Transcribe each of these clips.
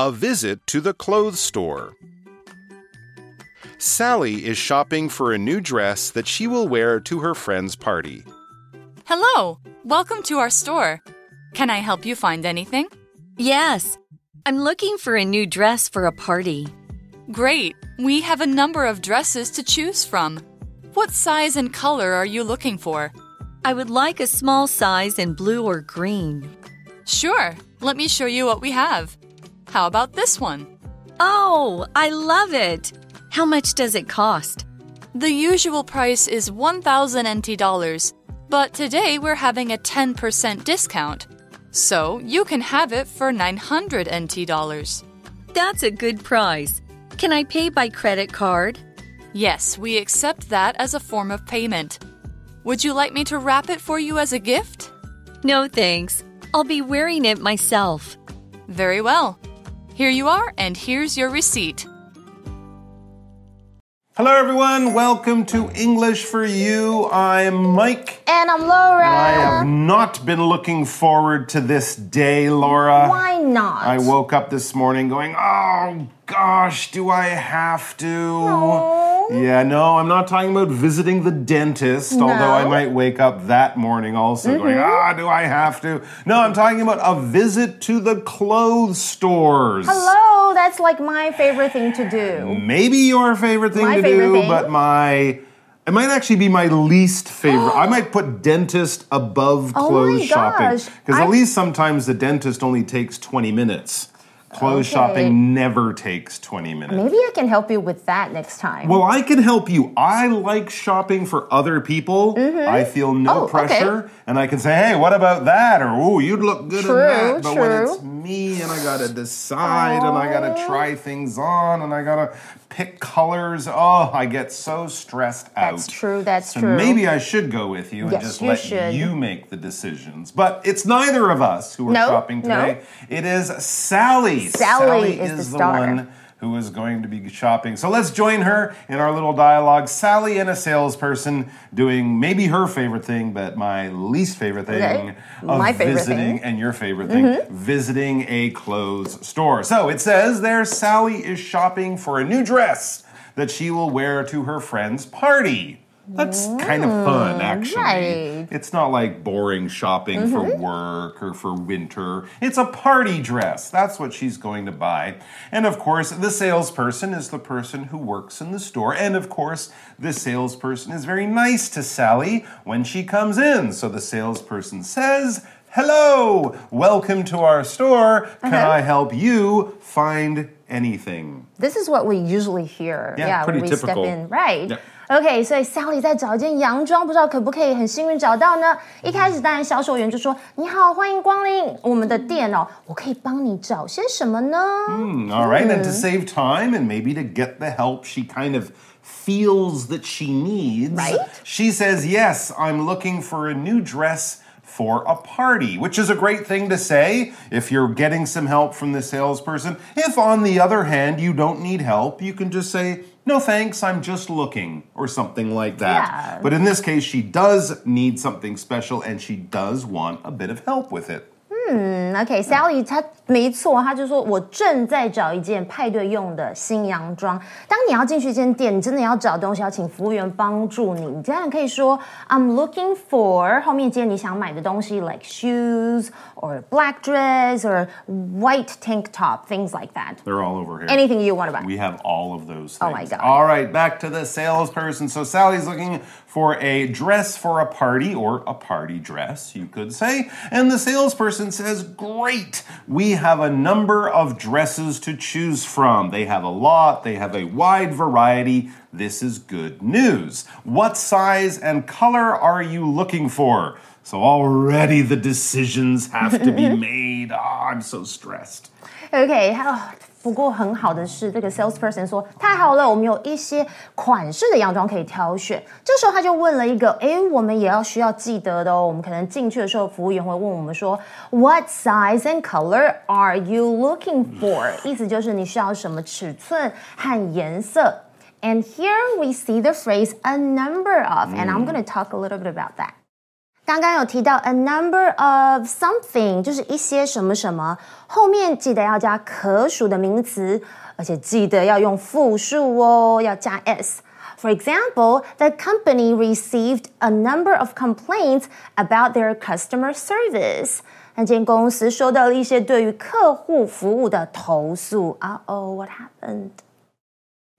A visit to the clothes store. Sally is shopping for a new dress that she will wear to her friend's party. Hello, welcome to our store. Can I help you find anything? Yes, I'm looking for a new dress for a party. Great, we have a number of dresses to choose from. What size and color are you looking for? I would like a small size in blue or green. Sure, let me show you what we have. How about this one? Oh, I love it! How much does it cost? The usual price is 1000 NT dollars, but today we're having a 10% discount. So you can have it for 900 NT dollars. That's a good price. Can I pay by credit card? Yes, we accept that as a form of payment. Would you like me to wrap it for you as a gift? No thanks. I'll be wearing it myself. Very well. Here you are, and here's your receipt. Hello, everyone. Welcome to English for You. I'm Mike. And I'm Laura. I have not been looking forward to this day, Laura. Why not? I woke up this morning going, oh gosh, do I have to? No. Yeah, no, I'm not talking about visiting the dentist, although I might wake up that morning also going, Mm-hmm. ah, do I have to? No, I'm talking about a visit to the clothes stores. Hello, that's like my favorite thing to do. Maybe your favorite thing My to favorite do, thing? but my. It might actually be my least favorite. I might put dentist above Oh clothes my shopping. Because at least sometimes the dentist only takes 20 minutes. Clothes Okay. shopping never takes 20 minutes. Maybe I can help you with that next time. Well, I can help you. I like shopping for other people. Mm-hmm. I feel no Oh, okay. pressure. And I can say, hey, what about that? Or, oh, you'd look good True, in that. But when it's me and I gotta decide and I gotta oh. try things on and I gotta pick colors, oh, I get so stressed out. That's true, that's so true. maybe I should go with you and just you let should. you make the decisions. But it's neither of us who are No, shopping no. today. It is Sally. Sally is the star. one who is going to be shopping. So let's join her in our little dialogue. Sally and a salesperson doing maybe her favorite thing, but my least favorite thing Okay. of My favorite visiting thing. Mm-hmm. and your favorite thing, visiting a clothes store. So it says there Sally is shopping for a new dress that she will wear to her friend's party. That's kind of fun, actually. right. It's not like boring shopping for mm-hmm. work or for winter. It's a party dress. That's what she's going to buy. And of course, the salesperson is the person who works in the store. And of course, the salesperson is very nice to Sally when she comes in. So the salesperson says, Hello, welcome to our store. Can uh-huh. I help you find anything? This is what we usually hear. Yeah, pretty when we typical. step in, right? Yeah. OK，所以 Sally 在找一件洋装，不知道可不可以很幸运找到呢？一开始，当然销售员就说：“你好，欢迎光临我们的店哦，我可以帮你找些什么呢？” Hmm, all right, and to save time and maybe to get the help she kind of feels that she needs, Right. she says, Yes, I'm looking for a new dress for a party, which is a great thing to say if you're getting some help from the salesperson. If, on the other hand, you don't need help, you can just say, no thanks, I'm just looking, or something like that. Yeah. But in this case, she does need something special and she does want a bit of help with it. Hmm. OK，Sally、她没错，她就说我正在找一件派对用的新洋装。当你要进去一间店，你真的要找东西，要请服务员帮助你。你当然可以说 I'm looking for 后面接你想买的东西，like shoes or black dress or white tank top, things like that. They're all over here. Anything you want to buy. We have all of those things. Oh my God. All right, back to the salesperson. So Sally's looking for a dress for a party or a party dress, you could say. And the salesperson says, Great, we have a number of dresses to choose from. They have a lot, they have a wide variety. This is good news. What size and color are you looking for? So already the decisions have to be made. Ah, I'm so stressed. OK，还有不过很好的是，这个 salesperson 说太好了，我们有一些款式的洋装可以挑选。这时候他就问了一个，诶，我们也要需要记得的哦。我们可能进去的时候，服务员会问我们说，What size and color are you looking for？意思就是你需要什么尺寸和颜色。And here we see the phrase a number of, and I'm going to talk a little bit about that. 刚刚有提到 a number of something，就是一些什么什么，后面记得要加可数的名词，而且记得要用复数哦，要加 s。For example, the company received a number of complaints about their customer service. 那间公司收到了一些对于客户服务的投诉。Uh oh, what happened?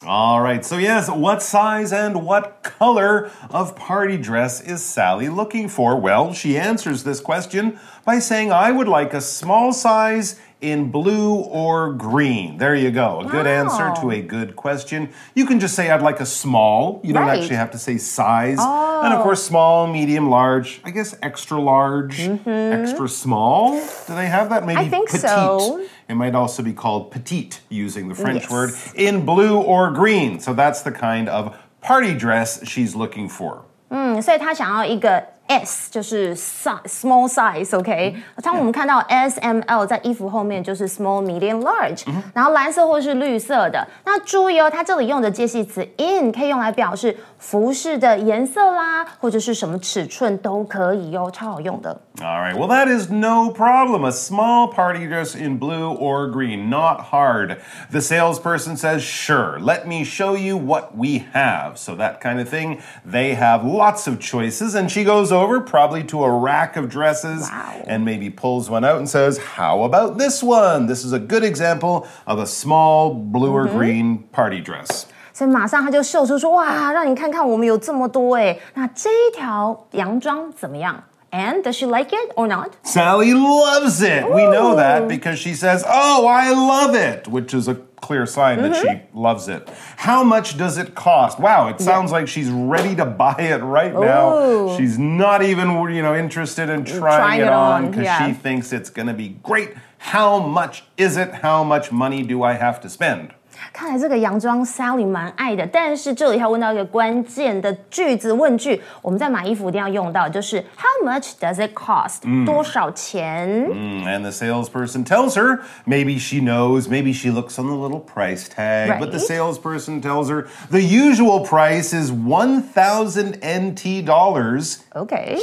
All right, so yes, what size and what color of party dress is Sally looking for? Well, she answers this question by saying, I would like a small size in blue or green. There you go. A good answer to a good question. You can just say, I'd like a small. You don't Right. actually have to say size. And of oh. course, small, medium, large. I guess extra large, mm-hmm. extra small. Do they have that? Maybe think petite. so. It might also be called petite using the French Yes. word in blue or green. So that's the kind of party dress she's looking for. 嗯，所以他想要一个 S，就是 size small size，OK、当我们看到 S、M、L 在衣服后面就是 small、medium、large，、然后蓝色或是绿色的。那注意哦，它这里用的介系词 in 可以用来表示服饰的颜色啦，或者是什么尺寸都可以哦，超好用的。 All right, well, that is no problem. A small party dress in blue or green, not hard. The salesperson says, Sure, let me show you what we have. So, that kind of thing. They have lots of choices, and she goes over probably to a rack of dresses Wow. and maybe pulls one out and says, How about this one? This is a good example of a small blue or green party dress. 所以马上他就秀出说：“哇，让你看看我们有这么多哎！那这一条洋装怎么样？And does she like it or not？” Sally loves it. We know that because she says, Oh, I love it, which is a clear sign that she mm-hmm. loves it. How much does it cost? Wow, it sounds like she's ready to buy it right now. She's not even, you know, interested in mm, trying, Trying it, it on on, because yeah. she thinks it's going to be great. How much is it? How much money do I have to spend? 看来这个洋装 Sally 蛮爱的，但是这里要问到一个关键的句子问句，我们在买衣服一定要用到，就是 How much does it cost？、多少钱？ Mm, And the salesperson tells her, maybe she knows, maybe she looks on the little price tag, but the Right. salesperson tells her the usual price is 1,000 NT dollars. OK，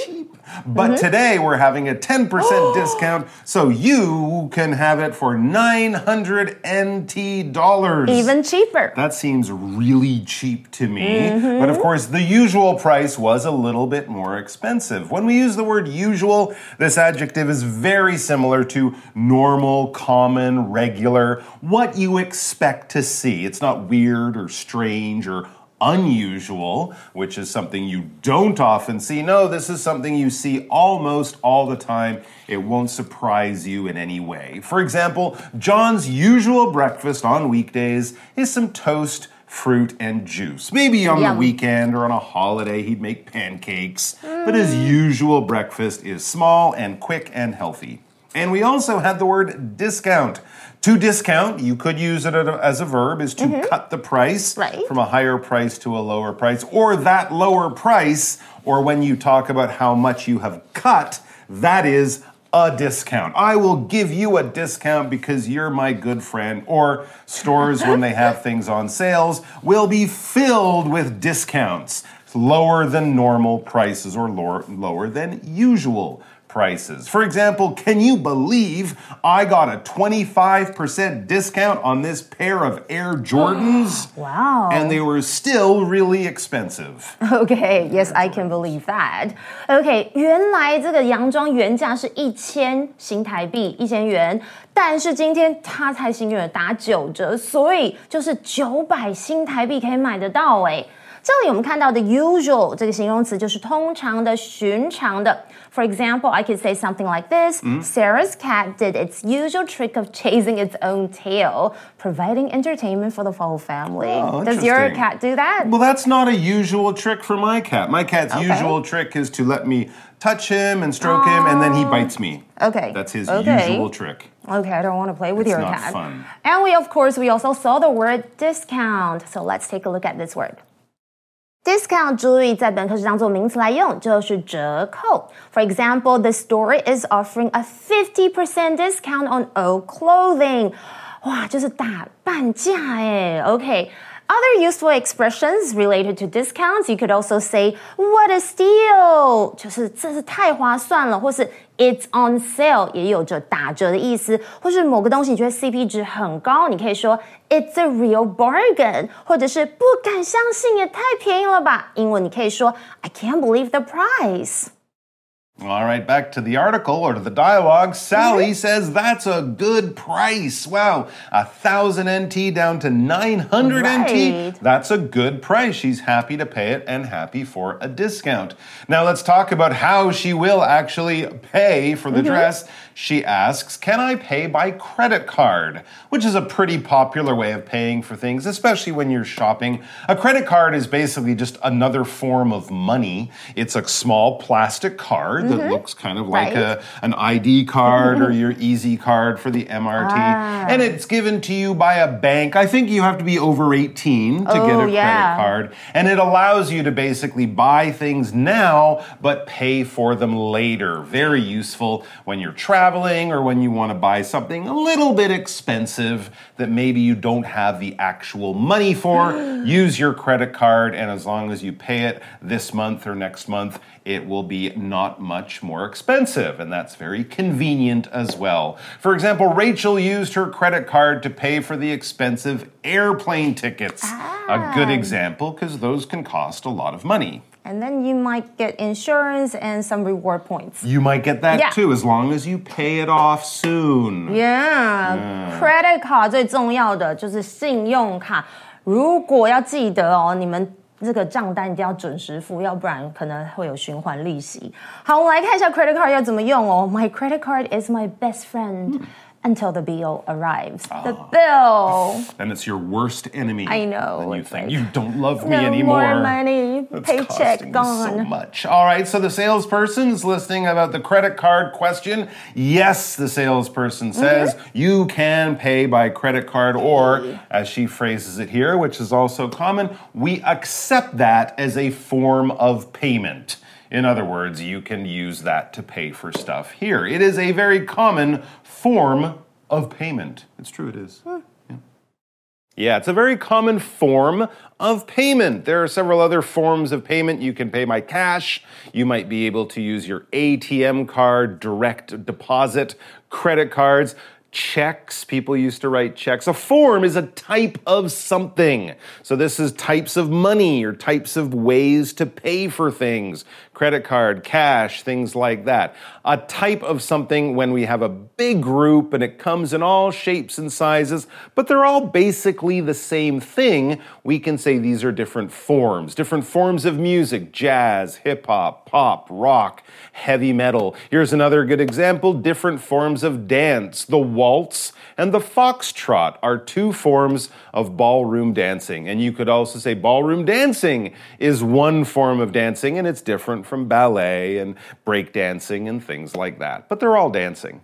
But mm-hmm. today we're having a 10% discount, so you can have it for 900 NT dollars. even cheaper。That seems really cheap to me. Mm-hmm. But of course, the usual price was a little bit more expensive. When we use the word usual, this adjective is very similar to normal, common, regular, what you expect to see. It's not weird or strange or unusual, which is something you don't often see. No, this is something you see almost all the time. It won't surprise you in any way. For example, John's usual breakfast on weekdays is some toast, fruit, and juice. Maybe on Yum. the weekend or on a holiday, he'd make pancakes. But his usual breakfast is small and quick and healthy. And we also had the word discount. To discount, you could use it as a verb, is to mm-hmm. cut the price Right. from a higher price to a lower price, or that lower price, or when you talk about how much you have cut, that is a discount. I will give you a discount because you're my good friend. Or stores, when they have things on sales, will be filled with discounts, lower than normal prices or lower, lower than usual prices. For example, can you believe I got a 25% discount on this pair of Air Jordans? Wow. And they were still really expensive. OK, yes, I can believe that. OK，原来这个洋装原价是一千新台币，一千元，但是今天它才幸运的打九折，所以就是九百新台币可以买得到哎。 这里我们看到的 usual 这个形容词就是通常的、寻常的。For example, I could say something like this: Sarah's cat did its usual trick of chasing its own tail, providing entertainment for the whole family. Oh, Does your interesting. cat do that? Well, that's not a usual trick for my cat. My cat's Okay. usual trick is to let me touch him and stroke him, and then he bites me. Okay. That's his Okay. usual trick. Okay, I don't want to play with It's your not cat. fun. And we, of course, we also saw the word discount. So let's take a look at this word. Discount 注意在本课是当做名词来用，就是折扣。For example, the store is offering a 50% discount on all clothing. 哇，就是打半价哎。OK， Other useful expressions related to discounts, you could also say "What a steal"，就是这是太划算了，或是 It's on sale，也有着打折的意思，或是某个东西你觉得 CP 值很高，你可以说 It's a real bargain，或者是不敢相信，也太便宜了吧。英文你可以说 I can't believe the price。 All right, back to the article or to the dialogue. Sally mm-hmm. says that's a good price. Wow, a thousand NT down to 900 Right. NT. That's a good price. She's happy to pay it and happy for a discount. Now let's talk about how she will actually pay for the mm-hmm. dress. She asks, Can I pay by credit card? Which is a pretty popular way of paying for things, especially when you're shopping. A credit card is basically just another form of money. It's a small plastic card that mm-hmm. looks kind of like Right. a, an ID card or mm-hmm. your Easy card for the MRT. Ah. And it's given to you by a bank. I think you have to be over 18 to get Oh, a yeah. credit card. And it allows you to basically buy things now but pay for them later. Very useful when you're traveling or when you want to buy something a little bit expensive that maybe you don't have the actual money for. Use your credit card, and as long as you pay it this month or next month, it will be not much more expensive, and that's very convenient as well. For example, Rachel used her credit card to pay for the expensive airplane tickets. A good example because those can cost a lot of money. And then you might get insurance and some reward points. You might get that Yeah. too as long as you pay it off soon. Yeah，credit card 最重要的就是信用卡。如果要记得哦，你们 这个账单一定要准时付，要不然可能会有循环利息。好，我们来看一下 credit card 要怎么用哦。My credit card is my best friend until the bill arrives. The bill. And it's your worst enemy. I know, you think like, you don't love me No anymore. more money. It's Paycheck me so much. All right, so the salesperson is listening about the credit card question. Yes, the salesperson says Mm-hmm. you can pay by credit card, or as she phrases it here, which is also common, we accept that as a form of payment. In other words, you can use that to pay for stuff here. It is a very common form of payment. It's true, it is. Yeah, it's a very common form of payment. There are several other forms of payment. You can pay by cash. You might be able to use your ATM card, direct deposit, credit cards, checks. People used to write checks. A form is a type of something. So this is types of money or types of ways to pay for things. Credit card, cash, things like that. A type of something when we have a big group and it comes in all shapes and sizes, but they're all basically the same thing. We can say these are different forms, different forms of music, jazz, hip hop, pop, rock, heavy metal. Here's another good example, different forms of dance. The waltz and the foxtrot are two forms of ballroom dancing. And you could also say ballroom dancing is one form of dancing and it's different from ballet and break dancing and things like that. But they're all dancing.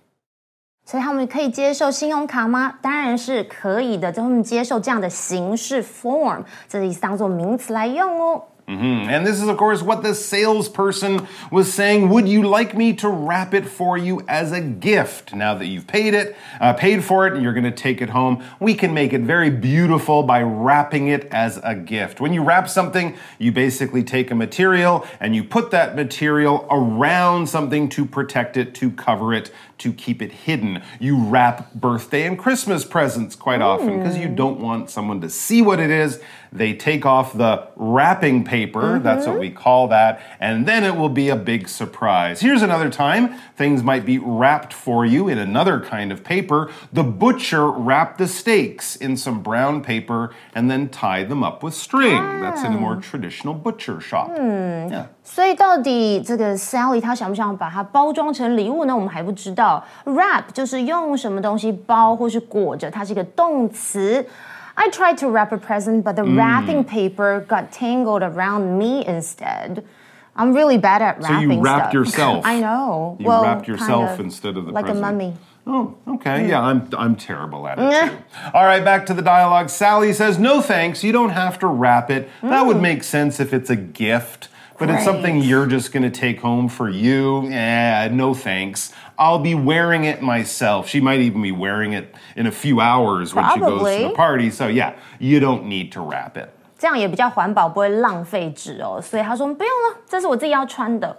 所以他们可以接受信用卡吗？当然是可以的，他们接受这样的形式 form，这个意思当做名词来用哦。 Mhm. And this is, of course, what the salesperson was saying. Would you like me to wrap it for you as a gift? Now that you've paid it, uh, paid for it, and you're going to take it home, we can make it very beautiful by wrapping it as a gift. When you wrap something, you basically take a material and you put that material around something to protect it, to cover it, to keep it hidden. You wrap birthday and Christmas presents quite often because you hmm. don't want someone to see what it is. They take off the wrapping paper, that's what mm-hmm. we call that, and then it will be a big surprise. Here's another time things might be wrapped for you in another kind of paper. The butcher wrapped the steaks in some brown paper and then tied them up with string. That's in a more ah. traditional butcher shop. Hmm. Yeah. 所以到底这个 Sally 她想不想把它包装成礼物呢？我们还不知道。Wrap 就是用什么东西包或是裹着，它是一个动词。I tried to wrap a present, but the wrapping paper got tangled around me instead. I'm really bad at So wrapping you wrapped stuff. yourself. I know. You well, wrapped yourself kind of instead of the like present. a mummy. Oh, okay. Yeah, I'm I'm terrible at it too. All right, back to the dialogue. Sally says, "No thanks. You don't have to wrap it. That would make sense if it's a gift." but it's something Great. you're just going to take home for you. Eh, no thanks. I'll be wearing it myself. She might even be wearing it in a few hours when she goes to Probably. the party. So, yeah, you don't need to wrap it. 这样也比较环保，不会浪费纸哦。所以他说不用了，这是我自己要穿的。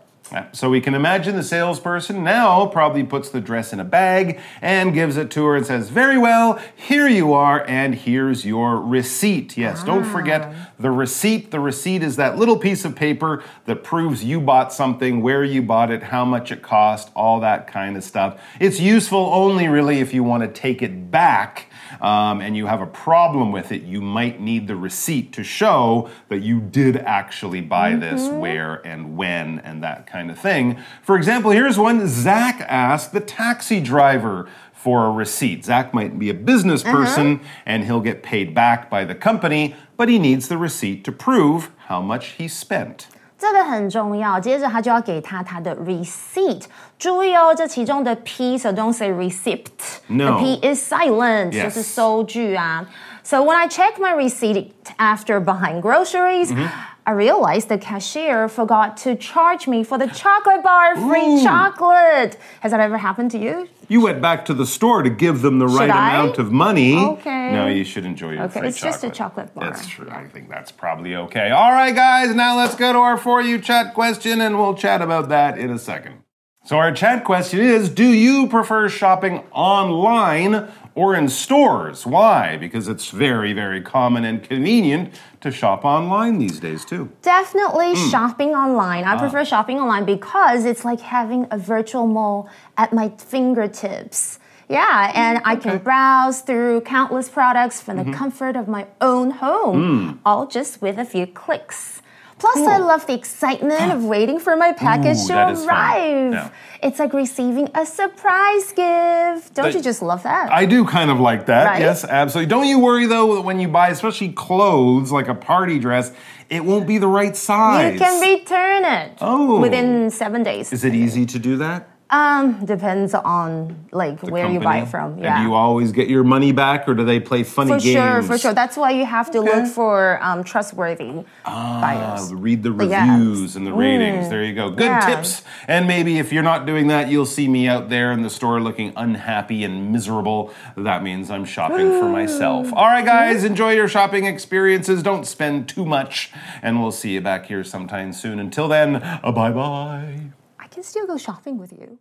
So we can imagine the salesperson now probably puts the dress in a bag and gives it to her and says, Very well, here you are, and here's your receipt. Yes, don't forget the receipt. The receipt is that little piece of paper that proves you bought something, where you bought it, how much it cost, all that kind of stuff. It's useful only really if you want to take it back. Um, and you have a problem with it, you might need the receipt to show that you did actually buy this, where and when, and that kind of thing. For example, here's one Zach asked the taxi driver for a receipt. Zach might be a business person and he'll get paid back by the company, but he needs the receipt to prove how much he spent. 这个很重要。接着他就要给他他的 receipt。注意哦，这其中的 p so don't say receipt。 No. The p is silent，、 Yes. 就是收据啊。So when I check my receipt after buying groceries. Mm-hmm. I realized the cashier forgot to charge me for the chocolate bar, free Ooh. chocolate. Has that ever happened to you? You went back to the store to give them the right I? amount of money. Okay. No, you should enjoy your Okay, free it's just a chocolate bar. That's true. I think that's probably okay. All right, guys, now let's go to our For You chat question, and we'll chat about that in a second. So, our chat question is Do you prefer shopping online or in stores? Why? Because it's very, very common and convenient to shop online these days, too. Definitely Hmm. shopping online. Ah. I prefer shopping online because it's like having a virtual mall at my fingertips. Yeah, and I can browse through countless products from Mm-hmm. the comfort of my own home, Hmm. all just with a few clicks. Plus, I love the excitement of waiting for my package Ooh, to that is fun. arrive. Yeah. It's like receiving a surprise gift. Don't But- you just love that? I do kind of like that. Right? Yes, absolutely. Don't you worry though that when you buy, especially clothes like a party dress, it won't be the right size. you can return it Oh. within seven days. Is it easy to do that? Um, depends on like The where you buy it company? from. And Yeah. do you always get your money back, or do they play funny for games? For sure, for sure. That's why you have to Okay. look for um, trustworthy Ah, buyers. read the But yeah. reviews and the ratings. There you go. Good Yeah. tips. And maybe if you're not doing that, you'll see me out there in the store looking unhappy and miserable. That means I'm shopping for myself. All right, guys, enjoy your shopping experiences. Don't spend too much. And we'll see you back here sometime soon. Until then, uh, bye bye. I can still go shopping with you.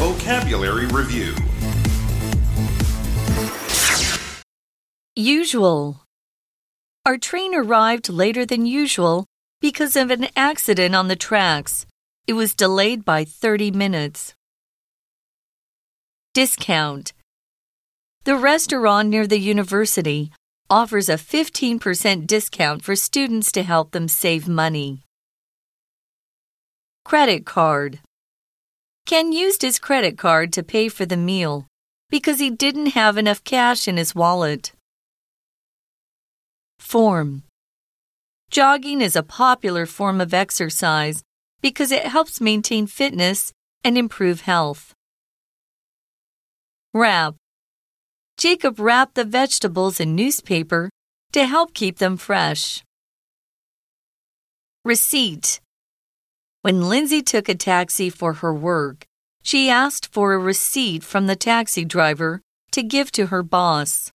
Vocabulary Review Usual. Our train arrived later than usual because of an accident on the tracks. It was delayed by 30 minutes. Discount. The restaurant near the university offers a 15% discount for students to help them save money. Credit card. Ken used his credit card to pay for the meal because he didn't have enough cash in his wallet. Form Jogging is a popular form of exercise because it helps maintain fitness and improve health. Wrap Jacob wrapped the vegetables in newspaper to help keep them fresh. Receipt When Lindsay took a taxi for her work, she asked for a receipt from the taxi driver to give to her boss.